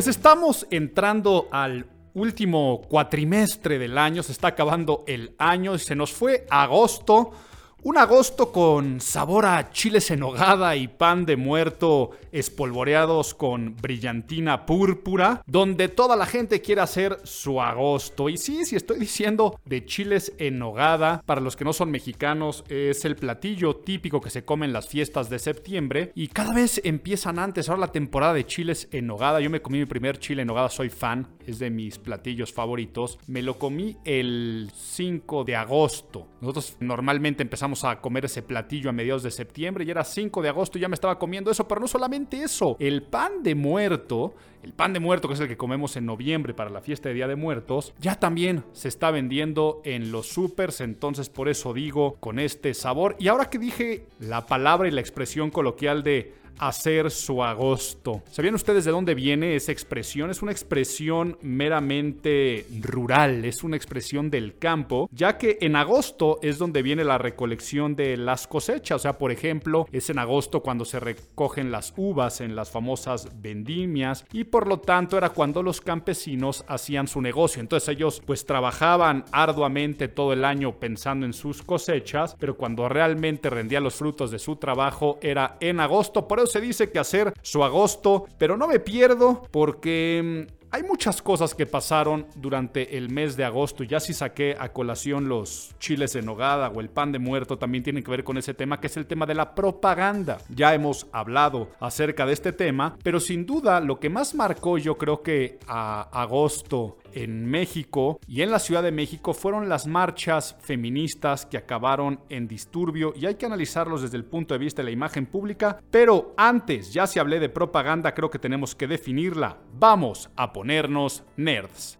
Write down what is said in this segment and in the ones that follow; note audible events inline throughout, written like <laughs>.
Pues estamos entrando al último cuatrimestre del año, se está acabando el año, se nos fue agosto un agosto con sabor a chiles en hogada y pan de muerto espolvoreados con brillantina púrpura, donde toda la gente quiere hacer su agosto. Y sí, si estoy diciendo de chiles en nogada, para los que no son mexicanos, es el platillo típico que se come en las fiestas de septiembre. Y cada vez empiezan antes, ahora la temporada de chiles en nogada. Yo me comí mi primer chile en nogada, soy fan, es de mis platillos favoritos. Me lo comí el 5 de agosto. Nosotros normalmente empezamos a comer ese platillo a mediados de septiembre y era 5 de agosto y ya me estaba comiendo eso, pero no solamente eso, el pan de muerto, el pan de muerto que es el que comemos en noviembre para la fiesta de Día de Muertos, ya también se está vendiendo en los supers, entonces por eso digo con este sabor. Y ahora que dije la palabra y la expresión coloquial de hacer su agosto. ¿Sabían ustedes de dónde viene esa expresión? Es una expresión meramente rural, es una expresión del campo, ya que en agosto es donde viene la recolección de las cosechas. O sea, por ejemplo, es en agosto cuando se recogen las uvas en las famosas vendimias y por lo tanto era cuando los campesinos hacían su negocio. Entonces ellos pues trabajaban arduamente todo el año pensando en sus cosechas, pero cuando realmente rendía los frutos de su trabajo era en agosto. Por eso se dice que hacer su agosto, pero no me pierdo porque mm, hay muchas cosas que pasaron durante el mes de agosto. Ya si saqué a colación los chiles en nogada o el pan de muerto, también tienen que ver con ese tema, que es el tema de la propaganda. Ya hemos hablado acerca de este tema, pero sin duda lo que más marcó yo creo que a agosto en México y en la Ciudad de México fueron las marchas feministas que acabaron en disturbio y hay que analizarlos desde el punto de vista de la imagen pública, pero antes, ya si hablé de propaganda, creo que tenemos que definirla. Vamos a ponernos nerds.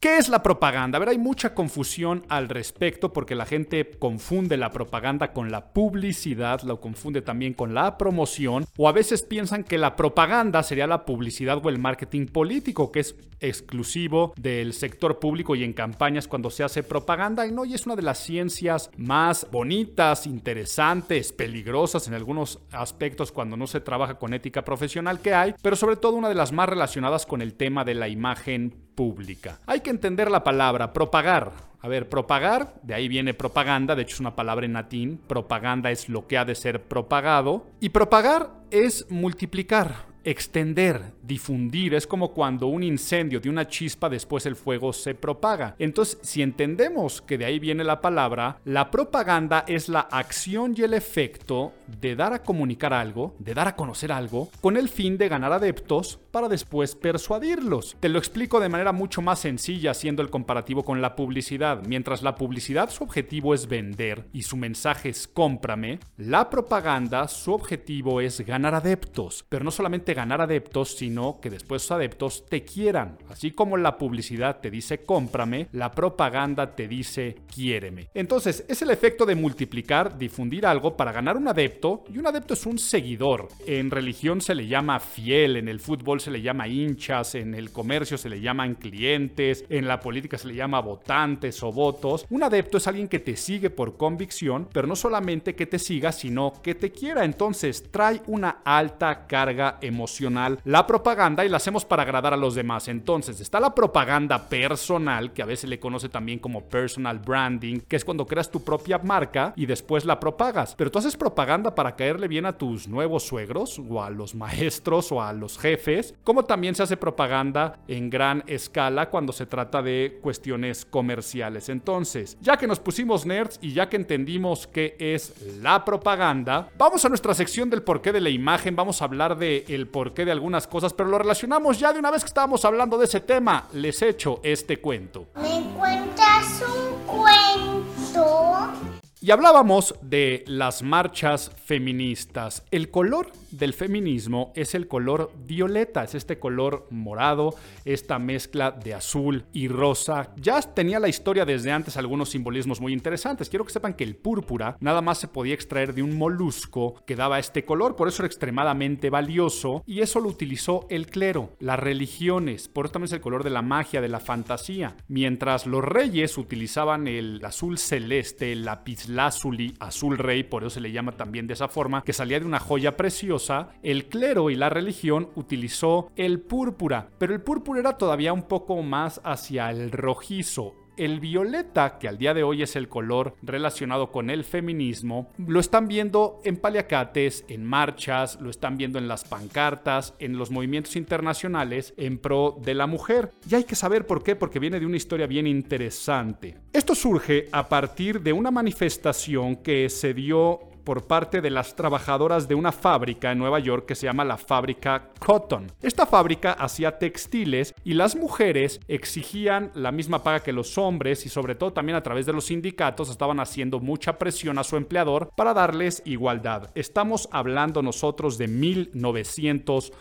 ¿Qué es la propaganda? A ver, hay mucha confusión al respecto porque la gente confunde la propaganda con la publicidad, lo confunde también con la promoción, o a veces piensan que la propaganda sería la publicidad o el marketing político, que es exclusivo del sector público y en campañas cuando se hace propaganda, y no, y es una de las ciencias más bonitas, interesantes, peligrosas en algunos aspectos cuando no se trabaja con ética profesional que hay, pero sobre todo una de las más relacionadas con el tema de la imagen pública. Hay que entender la palabra propagar. A ver, propagar, de ahí viene propaganda, de hecho es una palabra en latín, propaganda es lo que ha de ser propagado, y propagar es multiplicar extender, difundir. Es como cuando un incendio de una chispa después el fuego se propaga. Entonces, si entendemos que de ahí viene la palabra, la propaganda es la acción y el efecto de dar a comunicar algo, de dar a conocer algo, con el fin de ganar adeptos para después persuadirlos. Te lo explico de manera mucho más sencilla haciendo el comparativo con la publicidad. Mientras la publicidad su objetivo es vender y su mensaje es cómprame, la propaganda su objetivo es ganar adeptos, pero no solamente ganar adeptos, sino que después adeptos te quieran. Así como la publicidad te dice cómprame, la propaganda te dice quiéreme. Entonces, es el efecto de multiplicar, difundir algo para ganar un adepto, y un adepto es un seguidor. En religión se le llama fiel, en el fútbol se le llama hinchas, en el comercio se le llaman clientes, en la política se le llama votantes o votos. Un adepto es alguien que te sigue por convicción, pero no solamente que te siga, sino que te quiera. Entonces, trae una alta carga emocional emocional la propaganda y la hacemos para agradar a los demás. Entonces está la propaganda personal, que a veces le conoce también como personal branding, que es cuando creas tu propia marca y después la propagas. Pero tú haces propaganda para caerle bien a tus nuevos suegros o a los maestros o a los jefes, como también se hace propaganda en gran escala cuando se trata de cuestiones comerciales. Entonces, ya que nos pusimos nerds y ya que entendimos qué es la propaganda, vamos a nuestra sección del porqué de la imagen, vamos a hablar de el porqué de algunas cosas, pero lo relacionamos ya de una vez que estábamos hablando de ese tema. Les echo este cuento. ¿Me cuentas un cuento? Y hablábamos de las marchas feministas. El color del feminismo es el color violeta, es este color morado, esta mezcla de azul y rosa. Ya tenía la historia desde antes algunos simbolismos muy interesantes. Quiero que sepan que el púrpura nada más se podía extraer de un molusco que daba este color, por eso era extremadamente valioso y eso lo utilizó el clero, las religiones, por eso también es el color de la magia, de la fantasía. Mientras los reyes utilizaban el azul celeste, el lapislázuli, azul rey, por eso se le llama también de esa forma, que salía de una joya preciosa, el clero y la religión utilizó el púrpura, pero el púrpura era todavía un poco más hacia el rojizo, el violeta, que al día de hoy es el color relacionado con el feminismo, lo están viendo en paliacates, en marchas, lo están viendo en las pancartas, en los movimientos internacionales en pro de la mujer. Y hay que saber por qué, porque viene de una historia bien interesante. Esto surge a partir de una manifestación que se dio por parte de las trabajadoras de una fábrica en Nueva York que se llama la fábrica Cotton. Esta fábrica hacía textiles y las mujeres exigían la misma paga que los hombres y sobre todo también a través de los sindicatos estaban haciendo mucha presión a su empleador para darles igualdad. Estamos hablando nosotros de 1900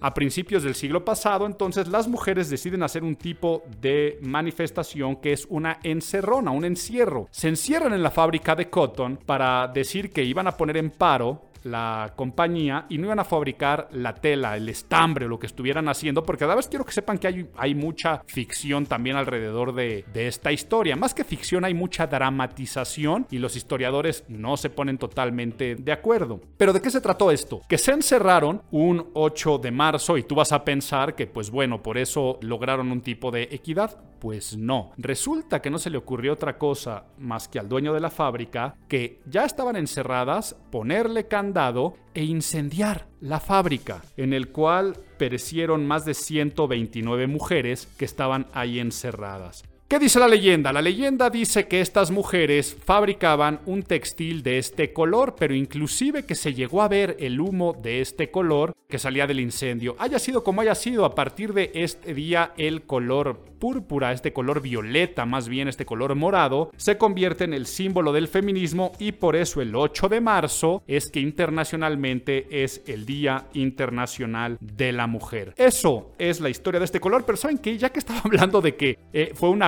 a principios del siglo pasado, entonces las mujeres deciden hacer un tipo de manifestación que es una encerrona, un encierro. Se encierran en la fábrica de cotton para decir que iban a poner en paro la compañía y no iban a fabricar la tela, el estambre o lo que estuvieran haciendo, porque cada vez quiero que sepan que hay, hay mucha ficción también alrededor de, de, esta historia. Más que ficción hay mucha dramatización y los historiadores no se ponen totalmente de acuerdo. Pero ¿de qué se trató esto? Que se encerraron un 8 de marzo y tú vas a pensar que pues bueno, por eso lograron un tipo de equidad. Pues no. Resulta que no se le ocurrió otra cosa más que al dueño de la fábrica que ya estaban encerradas ponerle candado e incendiar la fábrica, en el cual perecieron más de 129 mujeres que estaban ahí encerradas. ¿Qué dice la leyenda? La leyenda dice que estas mujeres fabricaban un textil de este color, pero inclusive que se llegó a ver el humo de este color que salía del incendio. Haya sido como haya sido, a partir de este día el color púrpura, este color violeta, más bien este color morado, se convierte en el símbolo del feminismo y por eso el 8 de marzo es que internacionalmente es el Día Internacional de la Mujer. Eso es la historia de este color, pero ¿saben qué? Ya que estaba <laughs> hablando de que eh, fue un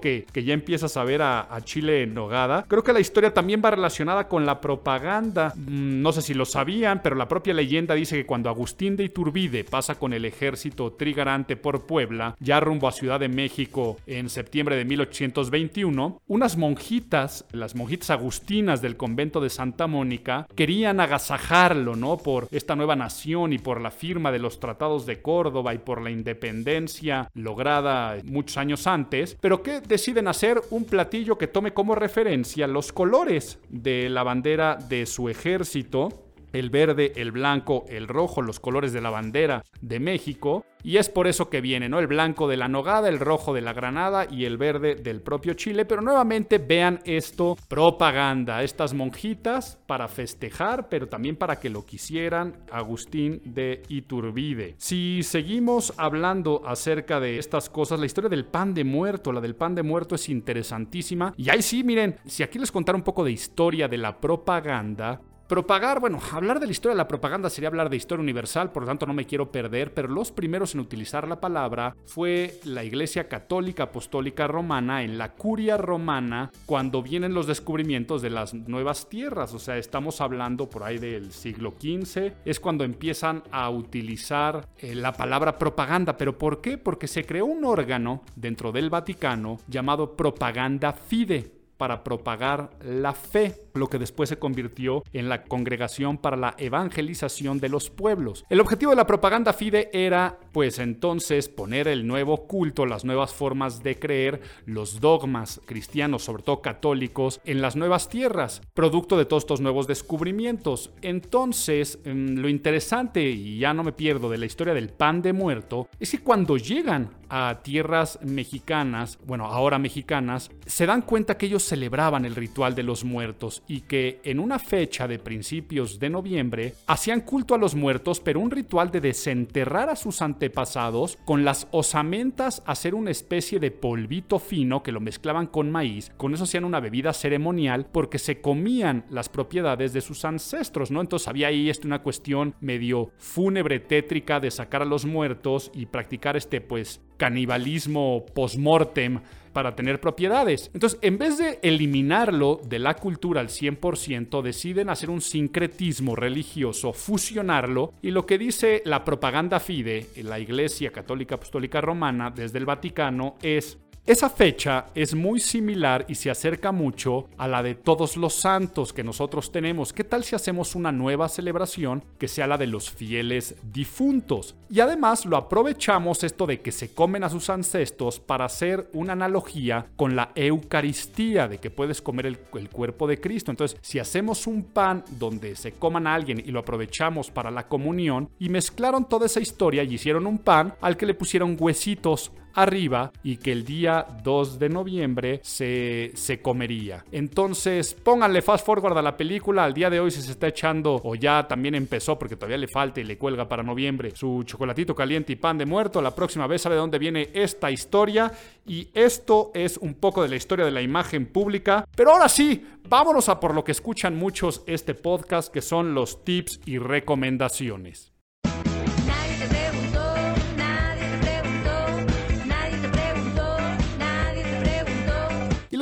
que, ya empiezas a ver a, Chile en nogada, creo que la historia también va relacionada con la propaganda. Mm, no sé si lo sabían, pero la propia leyenda dice que cuando Agustín de Iturbide pasa con el ejército trigarante por Puebla, ya rumbo a Ciudad de México en septiembre de 1821, unas monjitas, las monjitas agustinas del convento de Santa Mónica, querían agasajarlo, ¿no? Por esta nueva nación y por la firma de los tratados de Córdoba y por la independencia lograda muchos años antes, pero que deciden hacer un platillo que tome como referencia los colores de la bandera de su ejército el verde, el blanco, el rojo, los colores de la bandera de México, y es por eso que viene, ¿no? El blanco de la nogada, el rojo de la granada y el verde del propio Chile. Pero nuevamente vean esto, propaganda, estas monjitas para festejar, pero también para que lo quisieran Agustín de Iturbide. Si seguimos hablando acerca de estas cosas, la historia del pan de muerto, la del pan de muerto es interesantísima. Y ahí sí, miren, si aquí les contara un poco de historia de la propaganda, Propagar, bueno, hablar de la historia de la propaganda sería hablar de historia universal, por lo tanto no me quiero perder, pero los primeros en utilizar la palabra fue la Iglesia Católica Apostólica Romana en la Curia Romana cuando vienen los descubrimientos de las nuevas tierras, o sea, estamos hablando por ahí del siglo XV, es cuando empiezan a utilizar eh, la palabra propaganda, pero ¿por qué? Porque se creó un órgano dentro del Vaticano llamado Propaganda Fide para propagar la fe lo que después se convirtió en la Congregación para la Evangelización de los Pueblos. El objetivo de la propaganda FIDE era, pues entonces, poner el nuevo culto, las nuevas formas de creer, los dogmas cristianos, sobre todo católicos, en las nuevas tierras, producto de todos estos nuevos descubrimientos. Entonces, em, lo interesante, y ya no me pierdo de la historia del pan de muerto, es que cuando llegan a tierras mexicanas, bueno, ahora mexicanas, se dan cuenta que ellos celebraban el ritual de los muertos y que en una fecha de principios de noviembre hacían culto a los muertos, pero un ritual de desenterrar a sus antepasados con las osamentas hacer una especie de polvito fino que lo mezclaban con maíz. Con eso hacían una bebida ceremonial porque se comían las propiedades de sus ancestros, ¿no? Entonces había ahí este, una cuestión medio fúnebre tétrica de sacar a los muertos y practicar este pues canibalismo post-mortem para tener propiedades. Entonces, en vez de eliminarlo de la cultura al 100%, deciden hacer un sincretismo religioso, fusionarlo, y lo que dice la propaganda FIDE, la Iglesia Católica Apostólica Romana, desde el Vaticano, es esa fecha es muy similar y se acerca mucho a la de todos los santos que nosotros tenemos. ¿Qué tal si hacemos una nueva celebración que sea la de los fieles difuntos? Y además lo aprovechamos esto de que se comen a sus ancestros para hacer una analogía con la Eucaristía, de que puedes comer el, cuerpo de Cristo. Entonces, si hacemos un pan donde se coman a alguien y lo aprovechamos para la comunión, y mezclaron toda esa historia y hicieron un pan al que le pusieron huesitos arriba y que el día 2 de noviembre se, se comería. Entonces, pónganle fast forward a la película. Al día de hoy si se está echando, o ya también empezó, porque todavía le falta y le cuelga para noviembre, su chocolatito caliente y pan de muerto. La próxima vez sabe de dónde viene esta historia. Y esto es un poco de la historia de la imagen pública. Pero ahora sí, vámonos a por lo que escuchan muchos este podcast, que son los tips y recomendaciones.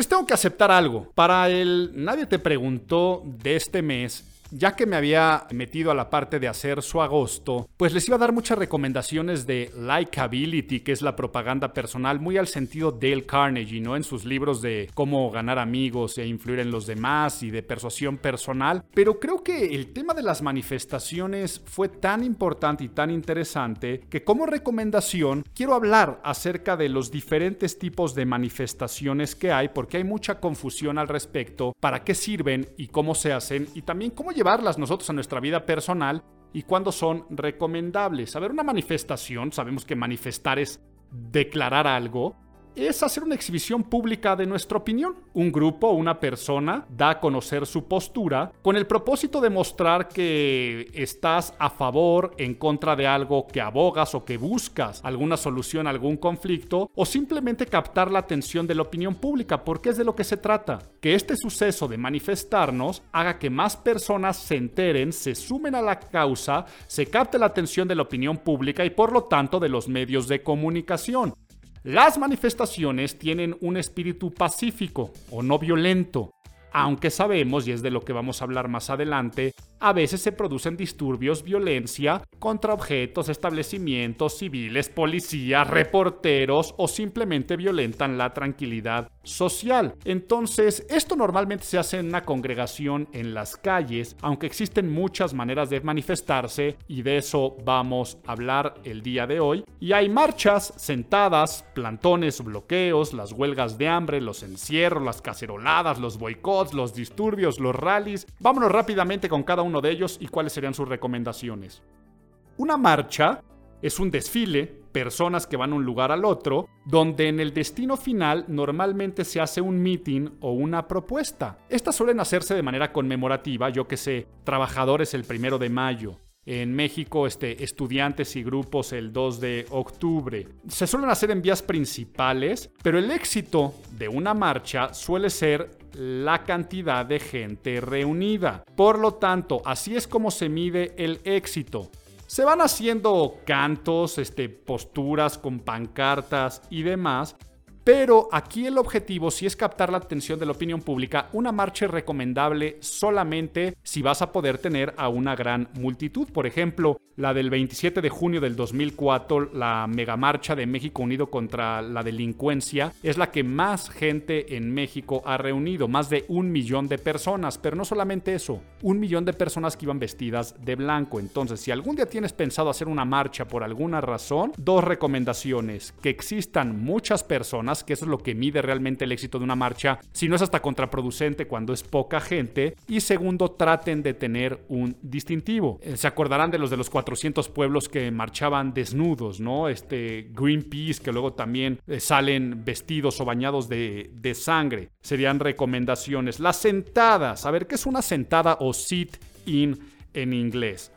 Tengo que aceptar algo. Para el Nadie te preguntó de este mes, ya que me había metido a la parte de hacer su agosto, pues les iba a dar muchas recomendaciones de likability, que es la propaganda personal, muy al sentido Dale Carnegie, ¿no? En sus libros de cómo ganar amigos e influir en los demás y de persuasión personal. Pero creo que el tema de las manifestaciones fue tan importante y tan interesante que como recomendación quiero hablar acerca de los diferentes tipos de manifestaciones que hay, porque hay mucha confusión al respecto, para qué sirven y cómo se hacen, y también cómo llevarlas nosotros a nuestra vida personal y cuándo son recomendables. A ver, una manifestación, sabemos que manifestar es declarar algo, es hacer una exhibición pública de nuestra opinión. Un grupo o una persona da a conocer su postura con el propósito de mostrar que estás a favor, en contra de algo que abogas o que buscas alguna solución a algún conflicto o simplemente captar la atención de la opinión pública, porque es de lo que se trata. Que este suceso de manifestarnos haga que más personas se enteren, se sumen a la causa, se capte la atención de la opinión pública y por lo tanto de los medios de comunicación. Las manifestaciones tienen un espíritu pacífico o no violento, aunque sabemos, y es de lo que vamos a hablar más adelante, a veces se producen disturbios, violencia contra objetos, establecimientos civiles, policías, reporteros o simplemente violentan la tranquilidad social. Entonces, esto normalmente se hace en una congregación en las calles, aunque existen muchas maneras de manifestarse y de eso vamos a hablar el día de hoy. Y hay marchas, sentadas, plantones, bloqueos, las huelgas de hambre, los encierros, las caceroladas, los boicots, los disturbios, los rallies. Vámonos rápidamente con cada uno de ellos y cuáles serían sus recomendaciones. Una marcha es un desfile, personas que van de un lugar al otro, donde en el destino final normalmente se hace un meeting o una propuesta. Estas suelen hacerse de manera conmemorativa, yo que sé, trabajadores el primero de mayo, en México, este, estudiantes y grupos el 2 de octubre. Se suelen hacer en vías principales, pero el éxito de una marcha suele ser la cantidad de gente reunida. Por lo tanto, así es como se mide el éxito. Se van haciendo cantos, este, posturas con pancartas y demás, pero aquí el objetivo si es captar la atención de la opinión pública. Una marcha es recomendable solamente si vas a poder tener a una gran multitud. Por ejemplo, la del 27 de junio del 2004, la megamarcha de México Unido contra la delincuencia, es la que más gente en México ha reunido, más de un millón de personas. Pero no solamente eso, un millón de personas que iban vestidas de blanco. Entonces, si algún día tienes pensado hacer una marcha por alguna razón, dos recomendaciones. Que existan muchas personas que eso es lo que mide realmente el éxito de una marcha, si no es hasta contraproducente cuando es poca gente. Y segundo, traten de tener un distintivo. Eh, se acordarán de los de los 400 pueblos que marchaban desnudos, ¿no? Este Greenpeace, que luego también eh, salen vestidos o bañados de, de sangre. Serían recomendaciones. Las sentadas. A ver, ¿qué es una sentada o sit-in en inglés?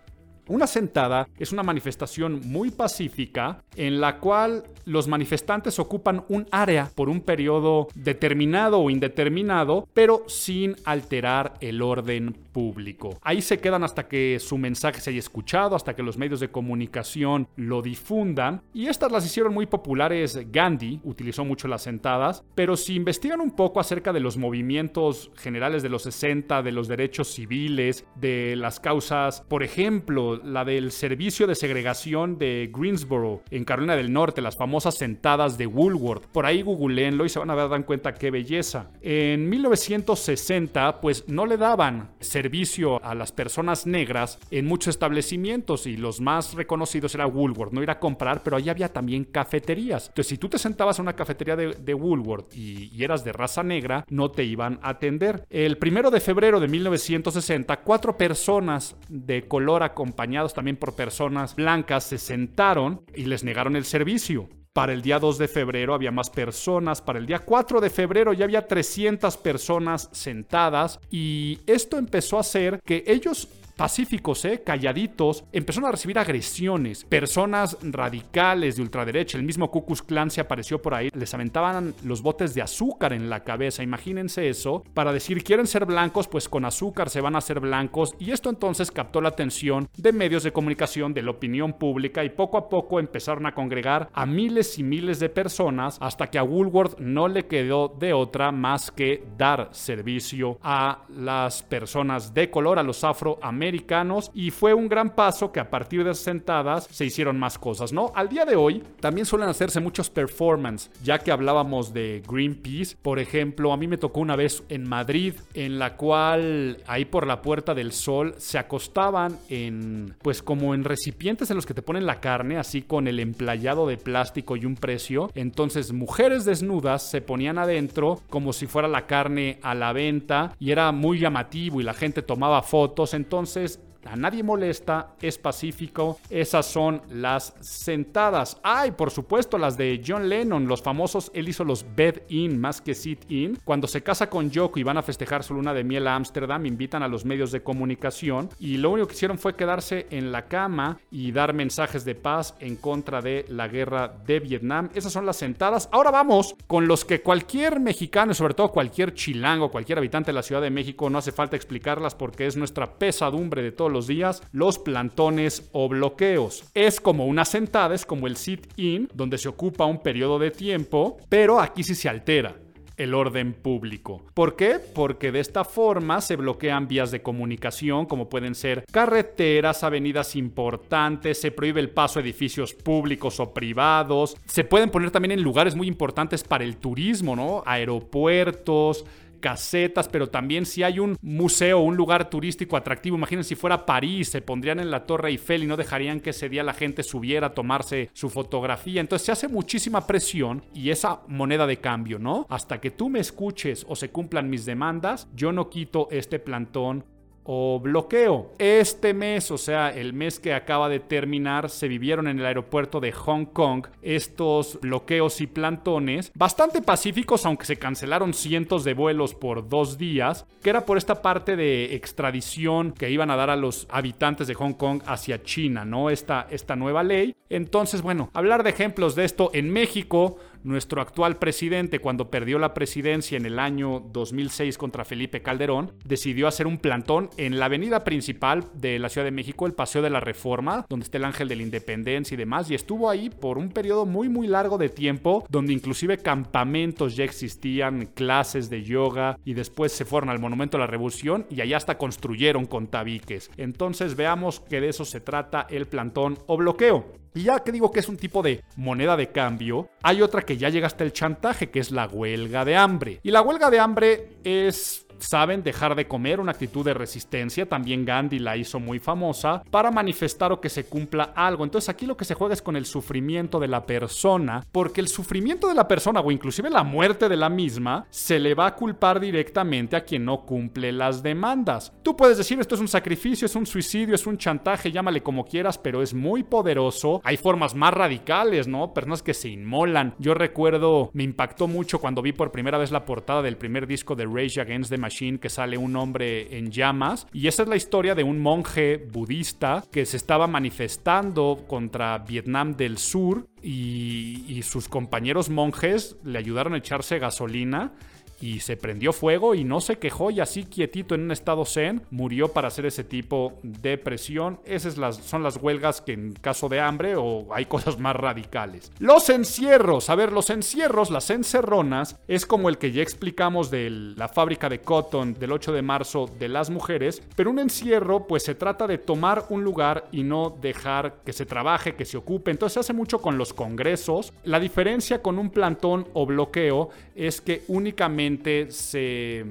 Una sentada es una manifestación muy pacífica en la cual los manifestantes ocupan un área por un periodo determinado o indeterminado, pero sin alterar el orden público. Ahí se quedan hasta que su mensaje se haya escuchado, hasta que los medios de comunicación lo difundan. Y estas las hicieron muy populares Gandhi, utilizó mucho las sentadas, pero si investigan un poco acerca de los movimientos generales de los 60, de los derechos civiles, de las causas, por ejemplo, la del servicio de segregación de Greensboro, en Carolina del Norte, las famosas sentadas de Woolworth. Por ahí googleenlo y se van a dar cuenta qué belleza. En 1960, pues no le daban servicio a las personas negras en muchos establecimientos y los más reconocidos era Woolworth. No ir a comprar, pero ahí había también cafeterías. Entonces, si tú te sentabas en una cafetería de, Woolworth y, y eras de raza negra, no te iban a atender. El primero de febrero de 1960, cuatro personas de color acompañadas también por personas blancas, se sentaron y les negaron el servicio. Para el día 2 de febrero había más personas, para el día 4 de febrero ya había 300 personas sentadas y esto empezó a hacer que ellos pacíficos, ¿eh? calladitos, empezaron a recibir agresiones. Personas radicales de ultraderecha, el mismo Ku Klux Klan se apareció por ahí, les aventaban los botes de azúcar en la cabeza. Imagínense eso, para decir quieren ser blancos, pues con azúcar se van a ser blancos. Y esto entonces captó la atención de medios de comunicación, de la opinión pública, y poco a poco empezaron a congregar a miles y miles de personas hasta que a Woolworth no le quedó de otra más que dar servicio a las personas de color, a los afroamericanos americanos y fue un gran paso que a partir de sentadas se hicieron más cosas, ¿no? Al día de hoy también suelen hacerse muchos performance, ya que hablábamos de Greenpeace, por ejemplo, a mí me tocó una vez en Madrid en la cual ahí por la Puerta del Sol se acostaban en pues como en recipientes en los que te ponen la carne, así con el emplayado de plástico y un precio. Entonces, mujeres desnudas se ponían adentro como si fuera la carne a la venta y era muy llamativo y la gente tomaba fotos. Entonces entonces, a nadie molesta, es pacífico. Esas son las sentadas. Ay, por supuesto, las de John Lennon, los famosos, él hizo los bed-in más que sit-in. Cuando se casa con Yoko y van a festejar su luna de miel a Ámsterdam, invitan a los medios de comunicación y lo único que hicieron fue quedarse en la cama y dar mensajes de paz en contra de la guerra de Vietnam. Esas son las sentadas. Ahora vamos con los que cualquier mexicano, sobre todo cualquier chilango, cualquier habitante de la Ciudad de México, no hace falta explicarlas porque es nuestra pesadumbre de todos los días, los plantones o bloqueos. Es como una sentada, es como el sit-in, donde se ocupa un periodo de tiempo, pero aquí sí se altera el orden público. ¿Por qué? Porque de esta forma se bloquean vías de comunicación como pueden ser carreteras, avenidas importantes, se prohíbe el paso a edificios públicos o privados, se pueden poner también en lugares muy importantes para el turismo, ¿no? Aeropuertos, casetas, pero también si hay un museo, un lugar turístico atractivo, imagínense si fuera París, se pondrían en la Torre Eiffel y no dejarían que ese día la gente subiera a tomarse su fotografía. Entonces se hace muchísima presión y esa moneda de cambio, ¿no? Hasta que tú me escuches o se cumplan mis demandas, yo no quito este plantón o bloqueo. Este mes, o sea, el mes que acaba de terminar, se vivieron en el aeropuerto de Hong Kong estos bloqueos y plantones, bastante pacíficos, aunque se cancelaron cientos de vuelos por dos días, que era por esta parte de extradición que iban a dar a los habitantes de Hong Kong hacia China, ¿no? Esta, esta nueva ley. Entonces, bueno, hablar de ejemplos de esto en México nuestro actual presidente, cuando perdió la presidencia en el año 2006 contra Felipe Calderón, decidió hacer un plantón en la avenida principal de la Ciudad de México, el Paseo de la Reforma, donde está el Ángel de la Independencia y demás, y estuvo ahí por un periodo muy muy largo de tiempo, donde inclusive campamentos ya existían, clases de yoga, y después se fueron al Monumento a la Revolución y allá hasta construyeron con tabiques. Entonces veamos que de eso se trata el plantón o bloqueo. Y ya que digo que es un tipo de moneda de cambio, hay otra que ya llega hasta el chantaje, que es la huelga de hambre. Y la huelga de hambre es saben dejar de comer, una actitud de resistencia, también Gandhi la hizo muy famosa, para manifestar o que se cumpla algo. Entonces aquí lo que se juega es con el sufrimiento de la persona, porque el sufrimiento de la persona o inclusive la muerte de la misma se le va a culpar directamente a quien no cumple las demandas. Tú puedes decir esto es un sacrificio, es un suicidio, es un chantaje, llámale como quieras, pero es muy poderoso. Hay formas más radicales, ¿no? Personas que se inmolan. Yo recuerdo, me impactó mucho cuando vi por primera vez la portada del primer disco de Rage Against the Machine que sale un hombre en llamas. Y esa es la historia de un monje budista que se estaba manifestando contra Vietnam del Sur y, y sus compañeros monjes le ayudaron a echarse gasolina y se prendió fuego y no se quejó y así quietito en un estado zen murió para hacer ese tipo de presión. Esas son las huelgas que en caso de hambre o hay cosas más radicales. Los encierros, a ver, los encierros, las encerronas, es como el que ya explicamos de la fábrica de cotton del 8 de marzo de las mujeres, pero un encierro pues se trata de tomar un lugar y no dejar que se trabaje, que se ocupe. Entonces se hace mucho con los congresos. La diferencia con un plantón o bloqueo es que únicamente se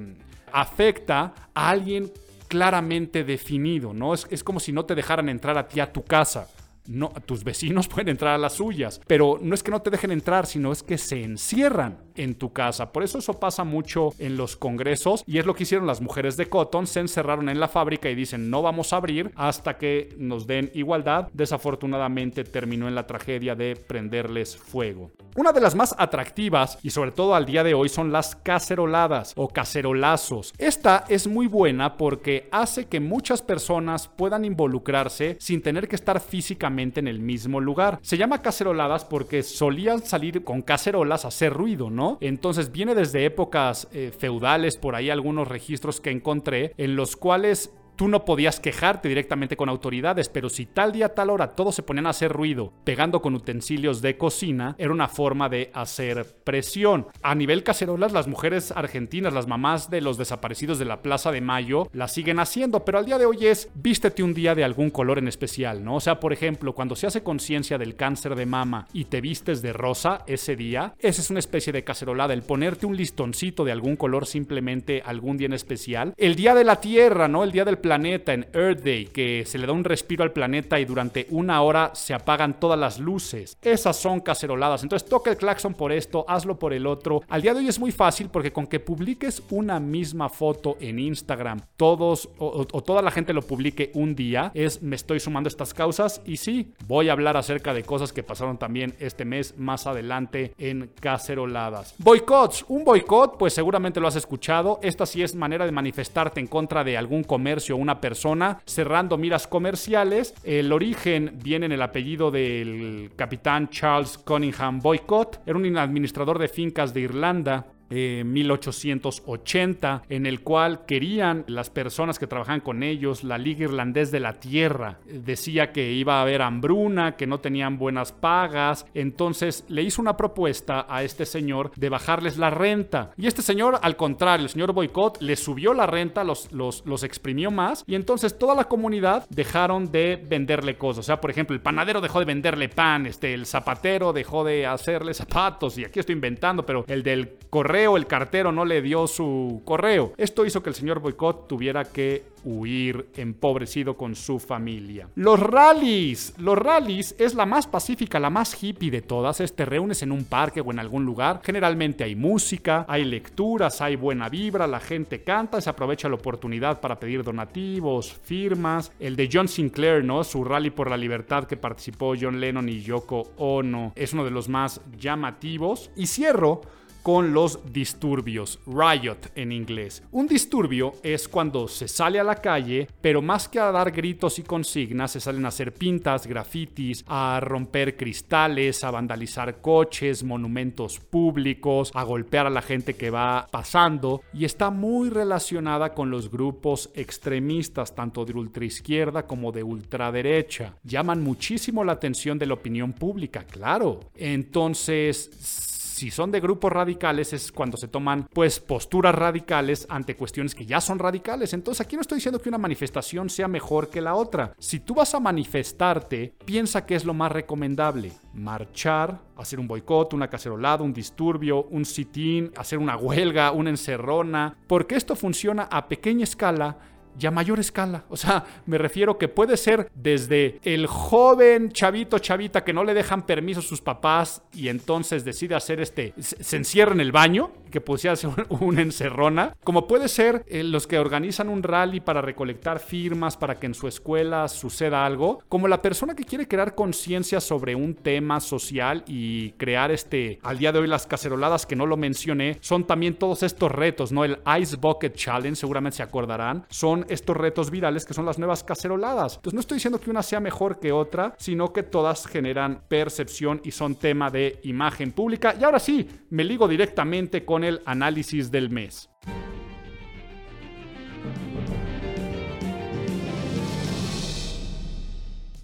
afecta a alguien claramente definido, ¿no? Es, es como si no te dejaran entrar a ti a tu casa. No, tus vecinos <laughs> pueden entrar a las suyas, pero no es que no te dejen entrar, sino es que se encierran en tu casa. Por eso eso pasa mucho en los congresos y es lo que hicieron las mujeres de Cotton, se encerraron en la fábrica y dicen no vamos a abrir hasta que nos den igualdad. Desafortunadamente terminó en la tragedia de prenderles fuego. Una de las más atractivas y sobre todo al día de hoy son las caceroladas o cacerolazos. Esta es muy buena porque hace que muchas personas puedan involucrarse sin tener que estar físicamente en el mismo lugar. Se llama caceroladas porque solían salir con cacerolas a hacer ruido, ¿no? Entonces viene desde épocas eh, feudales, por ahí algunos registros que encontré, en los cuales Tú no podías quejarte directamente con autoridades, pero si tal día, tal hora todos se ponían a hacer ruido, pegando con utensilios de cocina, era una forma de hacer presión. A nivel cacerolas, las mujeres argentinas, las mamás de los desaparecidos de la Plaza de Mayo, la siguen haciendo, pero al día de hoy es vístete un día de algún color en especial, ¿no? O sea, por ejemplo, cuando se hace conciencia del cáncer de mama y te vistes de rosa ese día, esa es una especie de cacerolada, el ponerte un listoncito de algún color simplemente algún día en especial. El día de la Tierra, ¿no? El día del planeta en Earth Day, que se le da un respiro al planeta y durante una hora se apagan todas las luces. Esas son caceroladas. Entonces toca el claxon por esto, hazlo por el otro. Al día de hoy es muy fácil porque con que publiques una misma foto en Instagram, todos o, toda la gente lo publique un día, es me estoy sumando estas causas y sí, voy a hablar acerca de cosas que pasaron también este mes más adelante en caceroladas. Boicots, un boicot, pues seguramente lo has escuchado. Esta sí es manera de manifestarte en contra de algún comercio una persona cerrando miras comerciales. El origen viene en el apellido del capitán Charles Cunningham Boycott. Era un administrador de fincas de Irlanda 1880, eh, en el cual querían las personas que trabajaban con ellos, la Liga Irlandés de la Tierra, decía que iba a haber hambruna, que no tenían buenas pagas, entonces le hizo una propuesta a este señor de bajarles la renta. Y este señor, al contrario, el señor Boycott, le subió la renta, los, los, los exprimió más, y entonces toda la comunidad dejaron de venderle cosas. O sea, por ejemplo, el panadero dejó de venderle pan, este, el zapatero dejó de hacerle zapatos, y aquí estoy inventando, pero el del correo el cartero no le dio su correo. Esto hizo que el señor Boycott tuviera que huir empobrecido con su familia. Los rallies. Los rallies es la más pacífica, la más hippie de todas. Es te reúnes en un parque o en algún lugar. Generalmente hay música, hay lecturas, hay buena vibra, la gente canta, se aprovecha la oportunidad para pedir donativos, firmas. El de John Sinclair, ¿no? Su rally por la libertad que participó John Lennon y Yoko Ono. Es uno de los más llamativos. Y cierro con los disturbios, riot en inglés. Un disturbio es cuando se sale a la calle, pero más que a dar gritos y consignas, se salen a hacer pintas, grafitis, a romper cristales, a vandalizar coches, monumentos públicos, a golpear a la gente que va pasando y está muy relacionada con los grupos extremistas, tanto de ultraizquierda como de ultraderecha. Llaman muchísimo la atención de la opinión pública, claro. Entonces, si son de grupos radicales es cuando se toman pues posturas radicales ante cuestiones que ya son radicales. Entonces aquí no estoy diciendo que una manifestación sea mejor que la otra. Si tú vas a manifestarte, piensa que es lo más recomendable. Marchar, hacer un boicot, una cacerolada, un disturbio, un sit-in, hacer una huelga, una encerrona, porque esto funciona a pequeña escala y a mayor escala. O sea, me refiero que puede ser desde el joven chavito, chavita que no le dejan permiso a sus papás y entonces decide hacer este, se encierra en el baño, que pusiera ser <laughs> una encerrona, como puede ser eh, los que organizan un rally para recolectar firmas para que en su escuela suceda algo, como la persona que quiere crear conciencia sobre un tema social y crear este, al día de hoy las caceroladas que no lo mencioné, son también todos estos retos, ¿no? El Ice Bucket Challenge, seguramente se acordarán, son estos retos virales que son las nuevas caceroladas. Entonces no estoy diciendo que una sea mejor que otra, sino que todas generan percepción y son tema de imagen pública. Y ahora sí, me ligo directamente con el análisis del mes.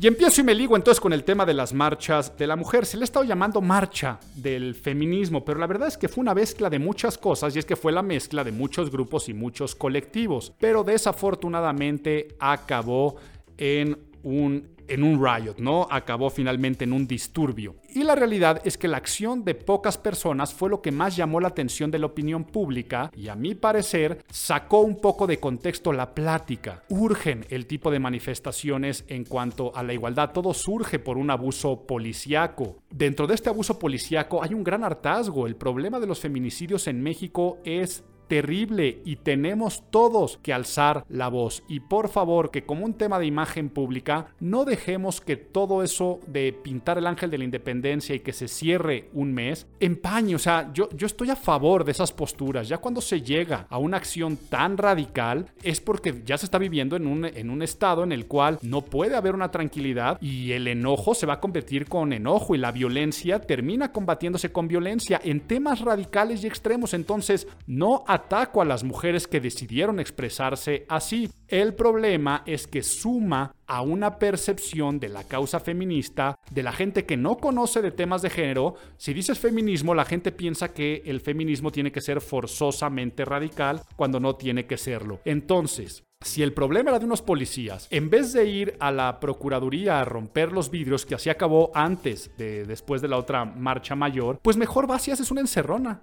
Y empiezo y me ligo entonces con el tema de las marchas de la mujer. Se le ha estado llamando marcha del feminismo, pero la verdad es que fue una mezcla de muchas cosas y es que fue la mezcla de muchos grupos y muchos colectivos. Pero desafortunadamente acabó en un en un riot, ¿no? Acabó finalmente en un disturbio. Y la realidad es que la acción de pocas personas fue lo que más llamó la atención de la opinión pública y a mi parecer sacó un poco de contexto la plática. Urgen el tipo de manifestaciones en cuanto a la igualdad. Todo surge por un abuso policíaco. Dentro de este abuso policíaco hay un gran hartazgo. El problema de los feminicidios en México es terrible y tenemos todos que alzar la voz. Y por favor, que como un tema de imagen pública, no dejemos que todo eso de pintar el ángel de la independencia y que se cierre un mes empañe. O sea, yo, yo estoy a favor de esas posturas. Ya cuando se llega a una acción tan radical, es porque ya se está viviendo en un, en un estado en el cual no puede haber una tranquilidad y el enojo se va a convertir con enojo y la violencia termina combatiéndose con violencia en temas radicales y extremos. Entonces, no a ataco a las mujeres que decidieron expresarse así. El problema es que suma a una percepción de la causa feminista de la gente que no conoce de temas de género. Si dices feminismo, la gente piensa que el feminismo tiene que ser forzosamente radical cuando no tiene que serlo. Entonces, si el problema era de unos policías, en vez de ir a la Procuraduría a romper los vidrios, que así acabó antes de después de la otra marcha mayor, pues mejor vas y haces una encerrona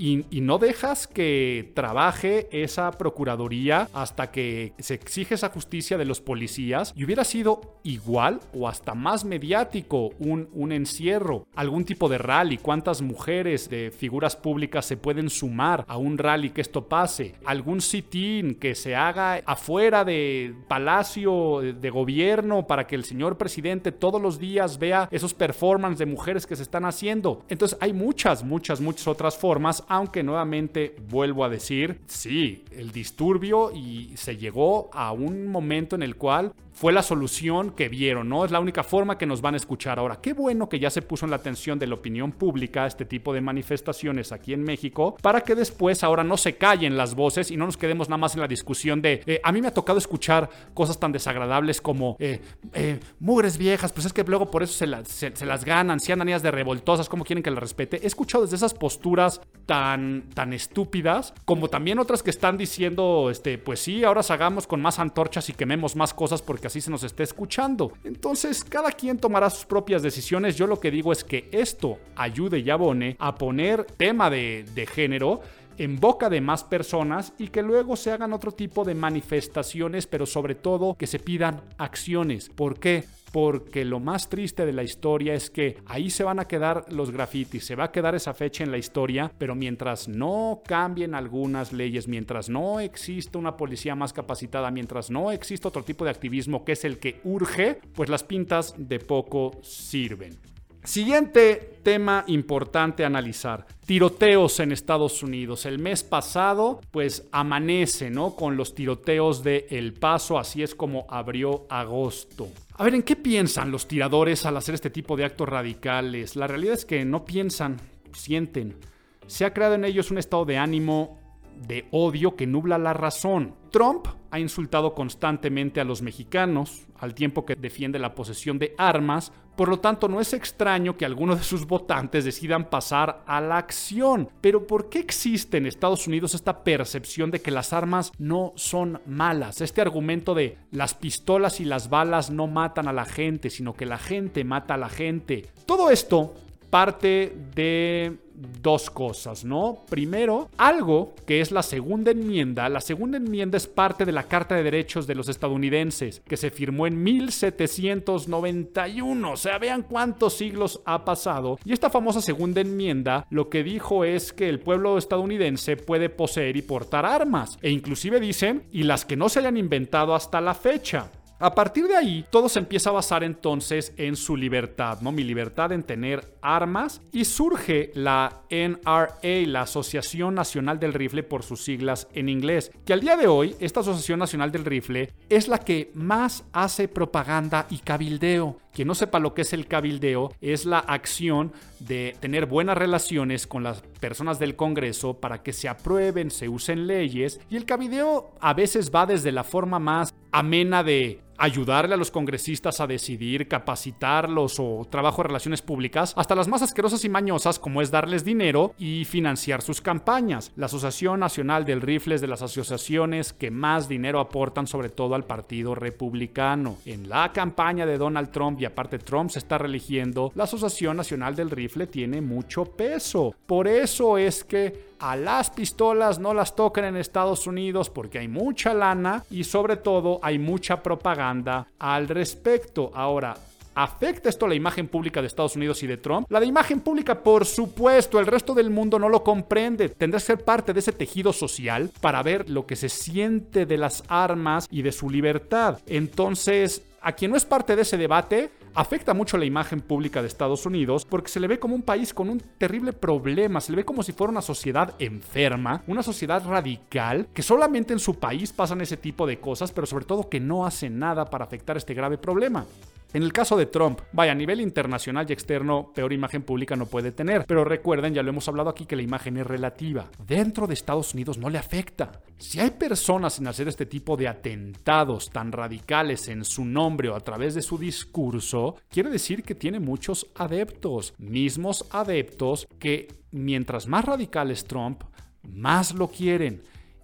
y, no dejas que trabaje esa procuraduría hasta que se exige esa justicia de los policías y hubiera sido igual o hasta más mediático un, un encierro, algún tipo de rally, cuántas mujeres de figuras públicas se pueden sumar a un rally que esto pase, algún sit-in que se haga afuera de palacio de gobierno para que el señor presidente todos los días vea esos performances de mujeres que se están haciendo. Entonces hay muchas, muchas, muchas otras formas aunque nuevamente vuelvo a decir, sí, el disturbio y se llegó a un momento en el cual fue la solución que vieron, ¿no? Es la única forma que nos van a escuchar. Ahora, qué bueno que ya se puso en la atención de la opinión pública este tipo de manifestaciones aquí en México, para que después ahora no se callen las voces y no nos quedemos nada más en la discusión de, eh, a mí me ha tocado escuchar cosas tan desagradables como, eh, eh, mugres viejas, pues es que luego por eso se, se, las ganan, si andan de revoltosas, ¿cómo quieren que las respete? He escuchado desde esas posturas tan, tan estúpidas, como también otras que están diciendo, este, pues sí, ahora hagamos con más antorchas y quememos más cosas porque así se nos está escuchando. Entonces, cada quien tomará sus propias decisiones. Yo lo que digo es que esto ayude y abone a poner tema de, de género en boca de más personas y que luego se hagan otro tipo de manifestaciones, pero sobre todo que se pidan acciones. ¿Por qué? Porque lo más triste de la historia es que ahí se van a quedar los grafitis, se va a quedar esa fecha en la historia, pero mientras no cambien algunas leyes, mientras no exista una policía más capacitada, mientras no exista otro tipo de activismo que es el que urge, pues las pintas de poco sirven. Siguiente tema importante a analizar. Tiroteos en Estados Unidos. El mes pasado, pues amanece, ¿no? Con los tiroteos de El Paso, así es como abrió agosto. A ver, ¿en qué piensan los tiradores al hacer este tipo de actos radicales? La realidad es que no piensan, sienten. Se ha creado en ellos un estado de ánimo de odio que nubla la razón. Trump ha insultado constantemente a los mexicanos, al tiempo que defiende la posesión de armas, por lo tanto no es extraño que algunos de sus votantes decidan pasar a la acción. Pero ¿por qué existe en Estados Unidos esta percepción de que las armas no son malas? Este argumento de las pistolas y las balas no matan a la gente, sino que la gente mata a la gente. Todo esto parte de dos cosas, ¿no? Primero, algo que es la segunda enmienda. La segunda enmienda es parte de la Carta de Derechos de los estadounidenses, que se firmó en 1791. O sea, vean cuántos siglos ha pasado. Y esta famosa segunda enmienda lo que dijo es que el pueblo estadounidense puede poseer y portar armas. E inclusive dicen, y las que no se hayan inventado hasta la fecha. A partir de ahí, todo se empieza a basar entonces en su libertad, ¿no? Mi libertad en tener armas y surge la NRA, la Asociación Nacional del Rifle por sus siglas en inglés, que al día de hoy esta Asociación Nacional del Rifle es la que más hace propaganda y cabildeo. Quien no sepa lo que es el cabildeo, es la acción de tener buenas relaciones con las personas del Congreso para que se aprueben, se usen leyes. Y el cabildeo a veces va desde la forma más amena de ayudarle a los congresistas a decidir, capacitarlos o trabajo de relaciones públicas, hasta las más asquerosas y mañosas como es darles dinero y financiar sus campañas. La Asociación Nacional del Rifle es de las asociaciones que más dinero aportan sobre todo al Partido Republicano. En la campaña de Donald Trump y aparte Trump se está religiendo, la Asociación Nacional del Rifle tiene mucho peso. Por eso es que a las pistolas no las tocan en Estados Unidos porque hay mucha lana y sobre todo hay mucha propaganda al respecto. Ahora, ¿Afecta esto la imagen pública de Estados Unidos y de Trump? La de imagen pública, por supuesto, el resto del mundo no lo comprende. Tendrás que ser parte de ese tejido social para ver lo que se siente de las armas y de su libertad. Entonces, a quien no es parte de ese debate, afecta mucho la imagen pública de Estados Unidos porque se le ve como un país con un terrible problema, se le ve como si fuera una sociedad enferma, una sociedad radical, que solamente en su país pasan ese tipo de cosas, pero sobre todo que no hace nada para afectar este grave problema. En el caso de Trump, vaya, a nivel internacional y externo, peor imagen pública no puede tener. Pero recuerden, ya lo hemos hablado aquí, que la imagen es relativa. Dentro de Estados Unidos no le afecta. Si hay personas en hacer este tipo de atentados tan radicales en su nombre o a través de su discurso, quiere decir que tiene muchos adeptos. Mismos adeptos que mientras más radical es Trump, más lo quieren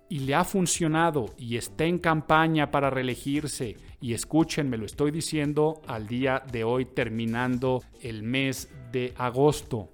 y le ha funcionado y está en campaña para reelegirse. Y escúchenme, lo estoy diciendo al día de hoy terminando el mes de agosto.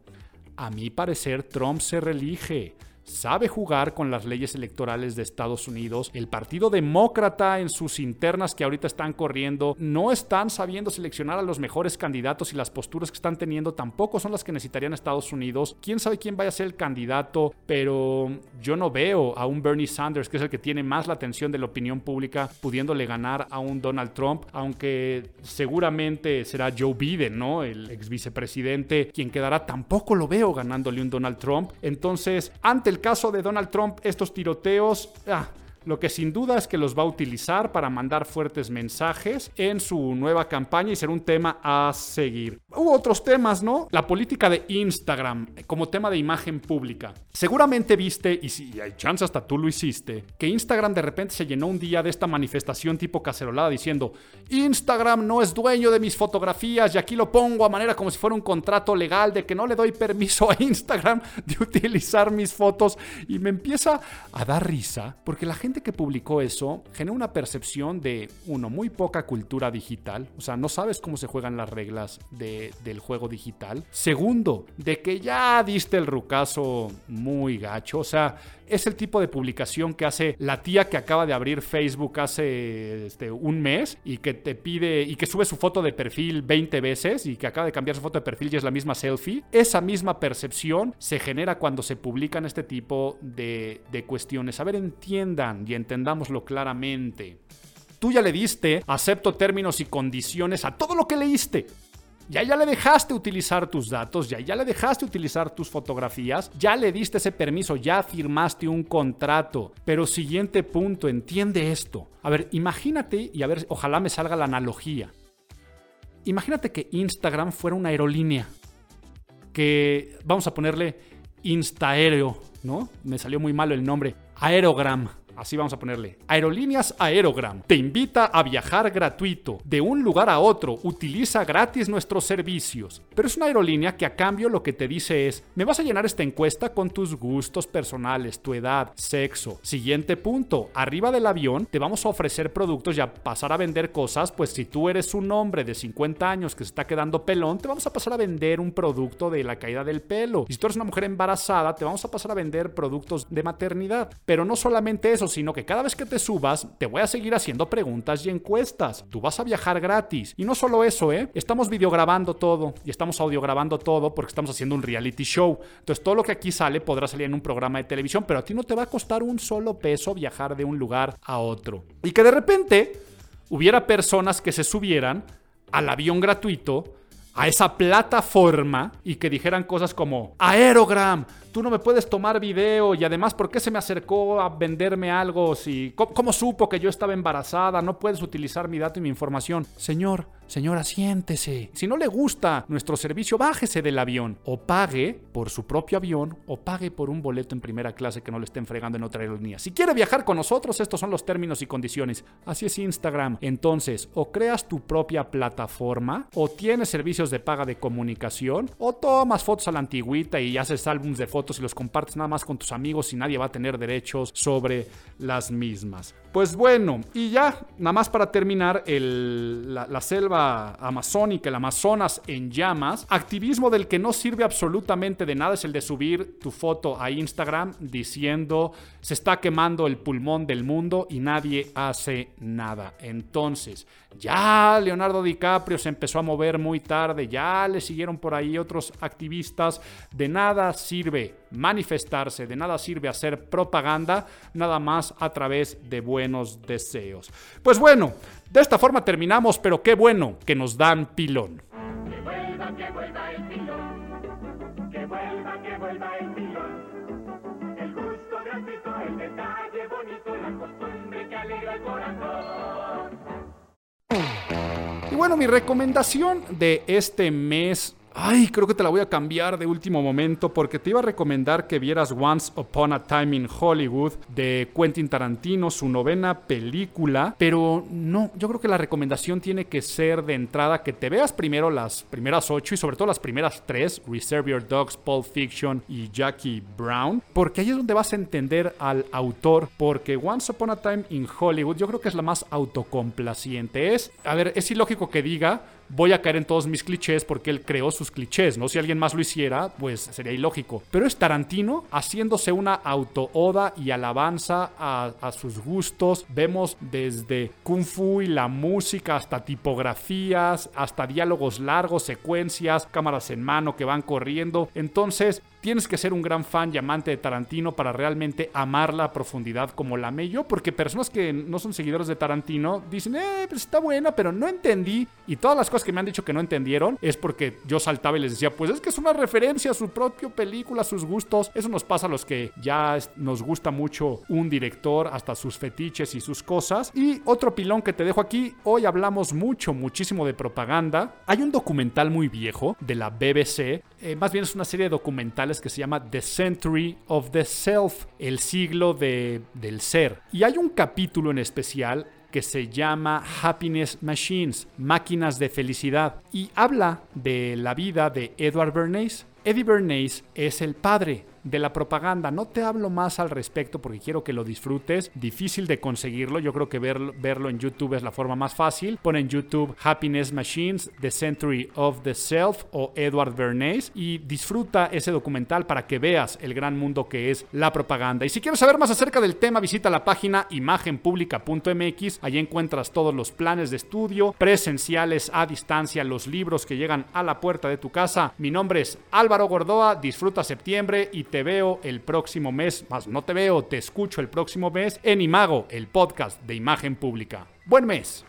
A mi parecer, Trump se reelige sabe jugar con las leyes electorales de Estados Unidos. El Partido Demócrata en sus internas que ahorita están corriendo no están sabiendo seleccionar a los mejores candidatos y las posturas que están teniendo tampoco son las que necesitarían Estados Unidos. Quién sabe quién vaya a ser el candidato, pero yo no veo a un Bernie Sanders, que es el que tiene más la atención de la opinión pública, pudiéndole ganar a un Donald Trump, aunque seguramente será Joe Biden, ¿no? El ex vicepresidente, quien quedará, tampoco lo veo ganándole un Donald Trump. Entonces, ante el caso de Donald Trump, estos tiroteos, ah, lo que sin duda es que los va a utilizar para mandar fuertes mensajes en su nueva campaña y ser un tema a seguir. Hubo otros temas, ¿no? La política de Instagram como tema de imagen pública. Seguramente viste, y si hay chance hasta tú lo hiciste, que Instagram de repente se llenó un día de esta manifestación tipo cacerolada diciendo, Instagram no es dueño de mis fotografías y aquí lo pongo a manera como si fuera un contrato legal de que no le doy permiso a Instagram de utilizar mis fotos y me empieza a dar risa porque la gente que publicó eso genera una percepción de, uno, muy poca cultura digital, o sea, no sabes cómo se juegan las reglas del juego digital. Segundo, de que ya diste el rucazo muy gacho, o sea, es el tipo de publicación que hace la tía que acaba de abrir Facebook hace este, un mes y que te pide y que sube su foto de perfil 20 veces y que acaba de cambiar su foto de perfil y es la misma selfie. Esa misma percepción se genera cuando se publican este tipo de, de cuestiones. A ver, entiendan y entendámoslo claramente. Tú ya le diste, acepto términos y condiciones a todo lo que leíste. Ya, ya le dejaste utilizar tus datos, ya, ya le dejaste utilizar tus fotografías, ya le diste ese permiso, ya firmaste un contrato. Pero siguiente punto, entiende esto. A ver, imagínate, y a ver, ojalá me salga la analogía. Imagínate que Instagram fuera una aerolínea. Que vamos a ponerle Instaaéreo, ¿no? Me salió muy malo el nombre. Aerogram Así vamos a ponerle. Aerolíneas Aerogram te invita a viajar gratuito de un lugar a otro. Utiliza gratis nuestros servicios. Pero es una aerolínea que a cambio lo que te dice es, me vas a llenar esta encuesta con tus gustos personales, tu edad, sexo. Siguiente punto. Arriba del avión te vamos a ofrecer productos y a pasar a vender cosas. Pues si tú eres un hombre de 50 años que se está quedando pelón, te vamos a pasar a vender un producto de la caída del pelo. Y si tú eres una mujer embarazada, te vamos a pasar a vender productos de maternidad. Pero no solamente eso sino que cada vez que te subas, te voy a seguir haciendo preguntas y encuestas. Tú vas a viajar gratis. Y no solo eso, ¿eh? Estamos videograbando todo y estamos audiograbando todo porque estamos haciendo un reality show. Entonces, todo lo que aquí sale podrá salir en un programa de televisión, pero a ti no te va a costar un solo peso viajar de un lugar a otro. Y que de repente hubiera personas que se subieran al avión gratuito a esa plataforma y que dijeran cosas como Aerogram, tú no me puedes tomar video y además, ¿por qué se me acercó a venderme algo? Si, ¿cómo, supo que yo estaba embarazada? No puedes utilizar mi dato y mi información. Señor, señora, siéntese. Si no le gusta nuestro servicio, bájese del avión o pague por su propio avión o pague por un boleto en primera clase que no le estén fregando en otra aerolínea. Si quiere viajar con nosotros, estos son los términos y condiciones. Así es Instagram. Entonces, o creas tu propia plataforma o tienes servicios de paga de comunicación o tomas fotos a la antigüita y haces álbumes de fotos y los compartes nada más con tus amigos y nadie va a tener derechos sobre las mismas. Pues bueno, y ya, nada más para terminar, la, la selva amazónica, el Amazonas en llamas, activismo del que no sirve absolutamente de nada es el de subir tu foto a Instagram diciendo se está quemando el pulmón del mundo y nadie hace nada. Entonces, ya Leonardo DiCaprio se empezó a mover muy tarde, ya le siguieron por ahí otros activistas, de nada sirve manifestarse, de nada sirve hacer propaganda, nada más a través de buenos deseos. Pues bueno, de esta forma terminamos, pero qué bueno que nos dan pilón. Que vuelva, que vuelva el pilón. Que vuelva, que vuelva el pilón. El gusto gratuito, el detalle bonito, la costumbre que alegra el corazón. Y bueno, mi recomendación de este mes Ay, creo que te la voy a cambiar de último momento porque te iba a recomendar que vieras Once Upon a Time in Hollywood de Quentin Tarantino, su novena película, pero no, yo creo que la recomendación tiene que ser de entrada que te veas primero las primeras ocho y sobre todo las primeras tres, Reserve Your Dogs, Pulp Fiction y Jackie Brown, porque ahí es donde vas a entender al autor, porque Once Upon a Time in Hollywood yo creo que es la más autocomplaciente. Es, a ver, es ilógico que diga voy a caer en todos mis clichés porque él creó sus clichés, ¿no? Si alguien más lo hiciera, pues sería ilógico. Pero es Tarantino haciéndose una auto-oda y alabanza a, a sus gustos. Vemos desde Kung Fu y la música hasta tipografías, hasta diálogos largos, secuencias, cámaras en mano que van corriendo. Entonces, tienes que ser un gran fan y amante de Tarantino para realmente amarla a profundidad como la amé yo, porque personas que no son seguidores de Tarantino dicen, eh, pues está buena, pero no entendí. Y todas las cosas que me han dicho que no entendieron es porque yo saltaba y les decía, pues es que es una referencia a su propia película, a sus gustos. Eso nos pasa a los que ya nos gusta mucho un director, hasta sus fetiches y sus cosas. Y otro pilón que te dejo aquí, hoy hablamos mucho, muchísimo de propaganda. Hay un documental muy viejo de la BBC, eh, más bien es una serie de documentales que se llama The Century of the Self, el siglo de, del ser. Y hay un capítulo en especial que se llama Happiness Machines, máquinas de felicidad, y habla de la vida de Edward Bernays. Eddie Bernays es el padre de la propaganda. No te hablo más al respecto porque quiero que lo disfrutes. Difícil de conseguirlo. Yo creo que verlo, verlo en YouTube es la forma más fácil. Pon en YouTube Happiness Machines, The Century of the Self o Edward Bernays y disfruta ese documental para que veas el gran mundo que es la propaganda. Y si quieres saber más acerca del tema, visita la página imagenpublica.mx. Allí encuentras todos los planes de estudio, presenciales, a distancia, los libros que llegan a la puerta de tu casa. Mi nombre es Álvaro Gordoa. Disfruta septiembre y te veo el próximo mes, más no te veo, te escucho el próximo mes en Imago, el podcast de imagen pública. Buen mes.